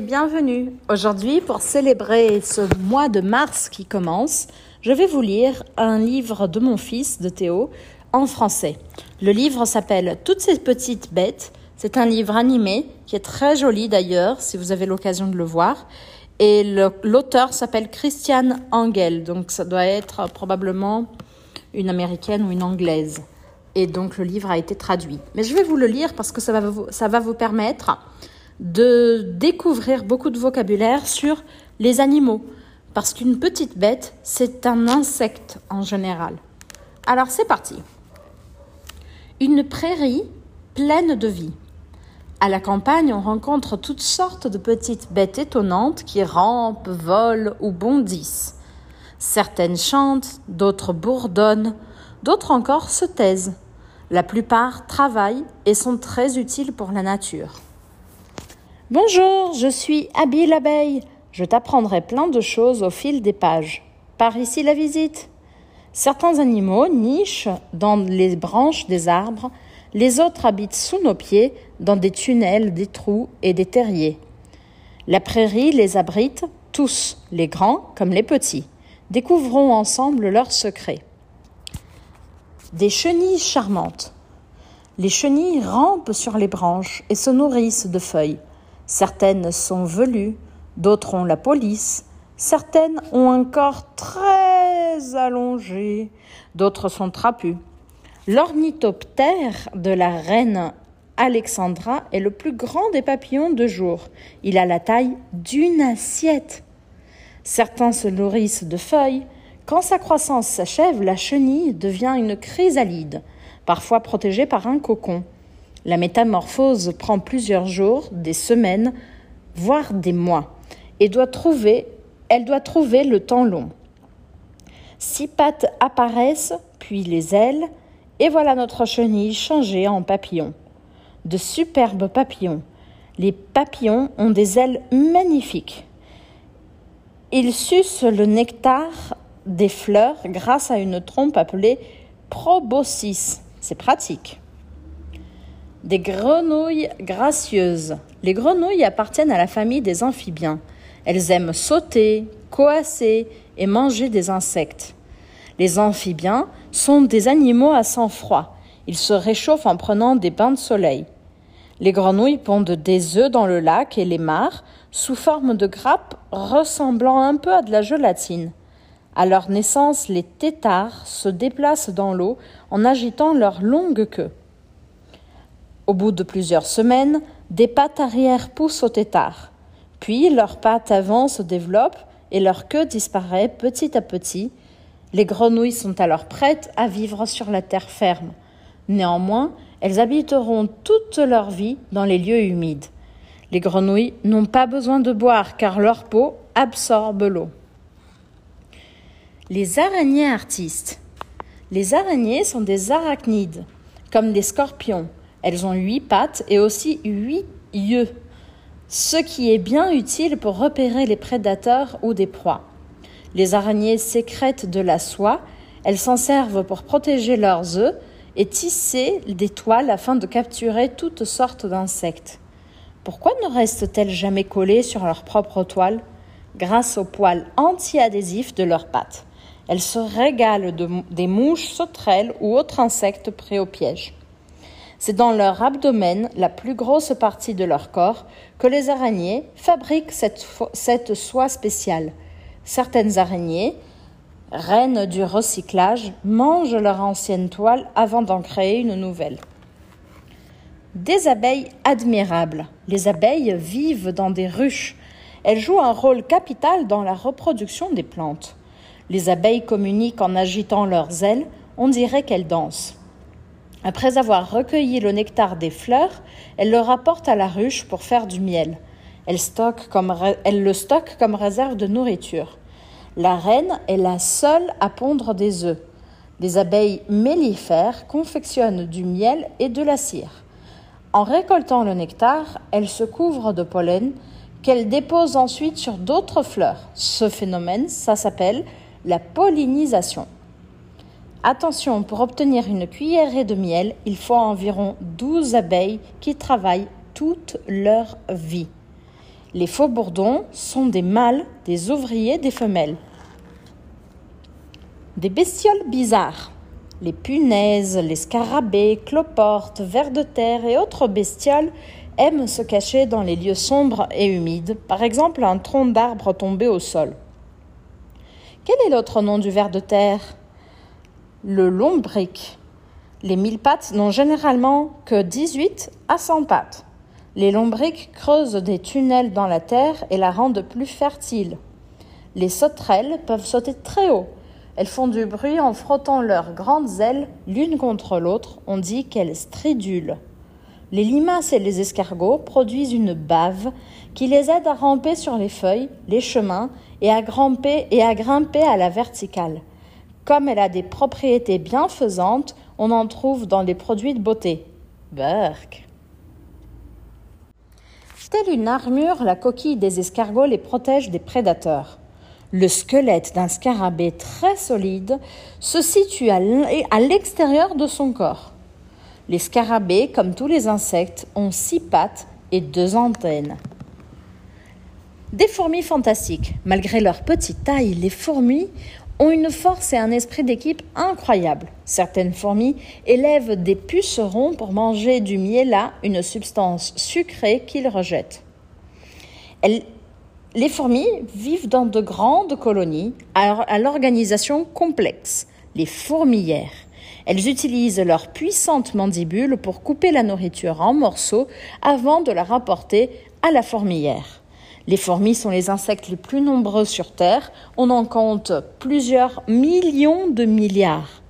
Bienvenue. Aujourd'hui, pour célébrer ce mois de mars qui commence, je vais vous lire un livre de mon fils, de Théo, en français. Le livre s'appelle Toutes ces petites bêtes. C'est un livre animé qui est très joli d'ailleurs, si vous avez l'occasion de le voir. Et l'auteur s'appelle Christiane Angel, donc ça doit être probablement une américaine ou une anglaise. Et donc le livre a été traduit. Mais je vais vous le lire parce que ça va vous, ça va vous permettre de découvrir beaucoup de vocabulaire sur les animaux. Parce qu'une petite bête, c'est un insecte en général. Alors c'est parti. Une prairie pleine de vie. À la campagne, on rencontre toutes sortes de petites bêtes étonnantes qui rampent, volent ou bondissent. Certaines chantent, d'autres bourdonnent, d'autres encore se taisent. La plupart travaillent et sont très utiles pour la nature. Bonjour, je suis Abby l'abeille. Je t'apprendrai plein de choses au fil des pages. Par ici la visite. Certains animaux nichent dans les branches des arbres, les autres habitent sous nos pieds, dans des tunnels, des trous et des terriers. La prairie les abrite, tous, les grands comme les petits. Découvrons ensemble leurs secrets. Des chenilles charmantes. Les chenilles rampent sur les branches et se nourrissent de feuilles. Certaines sont velues, d'autres ont la police, certaines ont un corps très allongé, d'autres sont trapues. L'ornithoptère de la reine Alexandra est le plus grand des papillons de jour. Il a la taille d'une assiette. Certains se nourrissent de feuilles. Quand sa croissance s'achève, la chenille devient une chrysalide, parfois protégée par un cocon. La métamorphose prend plusieurs jours, des semaines, voire des mois, et doit trouver, elle doit trouver le temps long. Six pattes apparaissent, puis les ailes, et voilà notre chenille changée en papillon. De superbes papillons. Les papillons ont des ailes magnifiques. Ils sucent le nectar des fleurs grâce à une trompe appelée proboscis. C'est pratique. Des grenouilles gracieuses. Les grenouilles appartiennent à la famille des amphibiens. Elles aiment sauter, coasser et manger des insectes. Les amphibiens sont des animaux à sang froid. Ils se réchauffent en prenant des bains de soleil. Les grenouilles pondent des œufs dans le lac et les mares sous forme de grappes ressemblant un peu à de la gélatine. À leur naissance, les têtards se déplacent dans l'eau en agitant leur longue queue. Au bout de plusieurs semaines, des pattes arrière poussent au tétard. Puis leurs pattes avant se développent et leur queue disparaît petit à petit. Les grenouilles sont alors prêtes à vivre sur la terre ferme. Néanmoins, elles habiteront toute leur vie dans les lieux humides. Les grenouilles n'ont pas besoin de boire car leur peau absorbe l'eau. Les araignées artistes. Les araignées sont des arachnides, comme les scorpions. Elles ont huit pattes et aussi huit yeux, ce qui est bien utile pour repérer les prédateurs ou des proies. Les araignées sécrètent de la soie, elles s'en servent pour protéger leurs œufs et tisser des toiles afin de capturer toutes sortes d'insectes. Pourquoi ne restent-elles jamais collées sur leur propre toile Grâce aux poils anti-adhésifs de leurs pattes. Elles se régalent de, des mouches, sauterelles ou autres insectes prêts au piège. C'est dans leur abdomen, la plus grosse partie de leur corps, que les araignées fabriquent cette, soie spéciale. Certaines araignées reines du recyclage, mangent leur ancienne toile avant d'en créer une nouvelle. Des abeilles admirables. Les abeilles vivent dans des ruches. Elles jouent un rôle capital dans la reproduction des plantes. Les abeilles communiquent en agitant leurs ailes, on dirait qu'elles dansent. Après avoir recueilli le nectar des fleurs, elles le rapportent à la ruche pour faire du miel. Elles, comme, elles le stockent comme réserve de nourriture. La reine est la seule à pondre des œufs. Les abeilles mellifères confectionnent du miel et de la cire. En récoltant le nectar, elles se couvrent de pollen qu'elles déposent ensuite sur d'autres fleurs. Ce phénomène, ça s'appelle la pollinisation. Attention, pour obtenir une cuillerée de miel, il faut environ 12 abeilles qui travaillent toute leur vie. Les faux bourdons sont des mâles, des ouvriers, des femelles. Des bestioles bizarres. Les punaises, les scarabées, cloportes, vers de terre et autres bestioles aiment se cacher dans les lieux sombres et humides, par exemple un tronc d'arbre tombé au sol. Quel est l'autre nom du ver de terre? Le lombric. Les mille pattes n'ont généralement que 18 à 100 pattes. Les lombrics creusent des tunnels dans la terre et la rendent plus fertile. Les sauterelles peuvent sauter très haut, elles font du bruit en frottant leurs grandes ailes l'une contre l'autre. On dit qu'elles stridulent. Les limaces et les escargots produisent une bave qui les aide à ramper sur les feuilles, les chemins et à grimper, et à, grimper à la verticale. Comme elle a des propriétés bienfaisantes, on en trouve dans les produits de beauté. Burk. Telle une armure, la coquille des escargots les protège des prédateurs. Le squelette d'un scarabée très solide se situe à l'extérieur de son corps. Les scarabées, comme tous les insectes, ont six pattes et deux antennes. Des fourmis fantastiques. Malgré leur petite taille, les fourmis ont une force et un esprit d'équipe incroyables. Certaines fourmis élèvent des pucerons pour manger du miela, une substance sucrée qu'ils rejettent. Les fourmis vivent dans de grandes colonies à l'organisation complexe, les fourmilières. Elles utilisent leurs puissantes mandibules pour couper la nourriture en morceaux avant de la rapporter à la fourmilière. Les fourmis sont les insectes les plus nombreux sur Terre. On en compte plusieurs millions de milliards.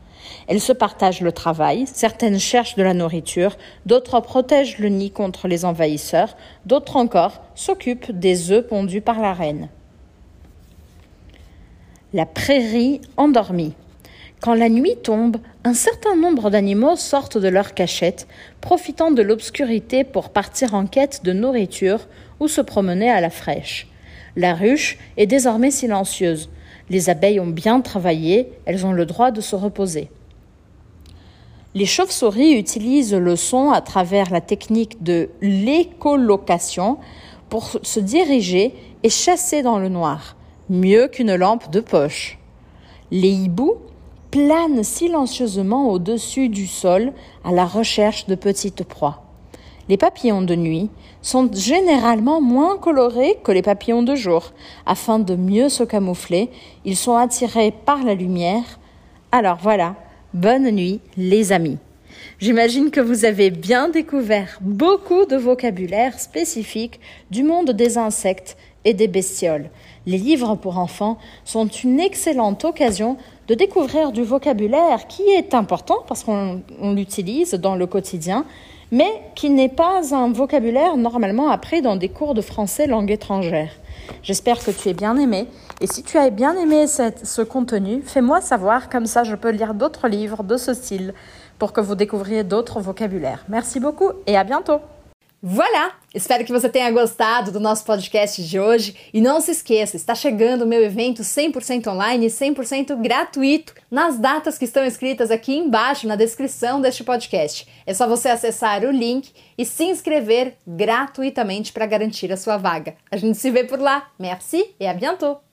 Elles se partagent le travail, certaines cherchent de la nourriture, d'autres protègent le nid contre les envahisseurs, d'autres encore s'occupent des œufs pondus par la reine. La prairie endormie. Quand la nuit tombe, un certain nombre d'animaux sortent de leur cachette, profitant de l'obscurité pour partir en quête de nourriture ou se promener à la fraîche. La ruche est désormais silencieuse. Les abeilles ont bien travaillé, elles ont le droit de se reposer. Les chauves-souris utilisent le son à travers la technique de l'écolocation pour se diriger et chasser dans le noir, mieux qu'une lampe de poche. Les hiboux planent silencieusement au-dessus du sol à la recherche de petites proies. Les papillons de nuit sont généralement moins colorés que les papillons de jour. Afin de mieux se camoufler, ils sont attirés par la lumière. Alors voilà, Bonne nuit, les amis. J'imagine que vous avez bien découvert beaucoup de vocabulaire spécifique du monde des insectes et des bestioles. Les livres pour enfants sont une excellente occasion de découvrir du vocabulaire qui est important parce qu'on l'utilise dans le quotidien, mais qui n'est pas un vocabulaire normalement appris dans des cours de français langue étrangère. J'espère que tu es bien aimé. Et si tu as bien aimé ce contenu, fais-moi savoir, comme ça je peux lire d'autres livres de ce style pour que vous découvriez d'autres vocabulaires. Merci beaucoup et à bientôt! Voilà! Espero que você tenha gostado do nosso podcast de hoje. E não se esqueça, está chegando o meu evento 100% online e 100% gratuito nas datas que estão escritas aqui embaixo na descrição deste podcast. É só você acessar o link e se inscrever gratuitamente para garantir a sua vaga. A gente se vê por lá. Merci e à bientôt!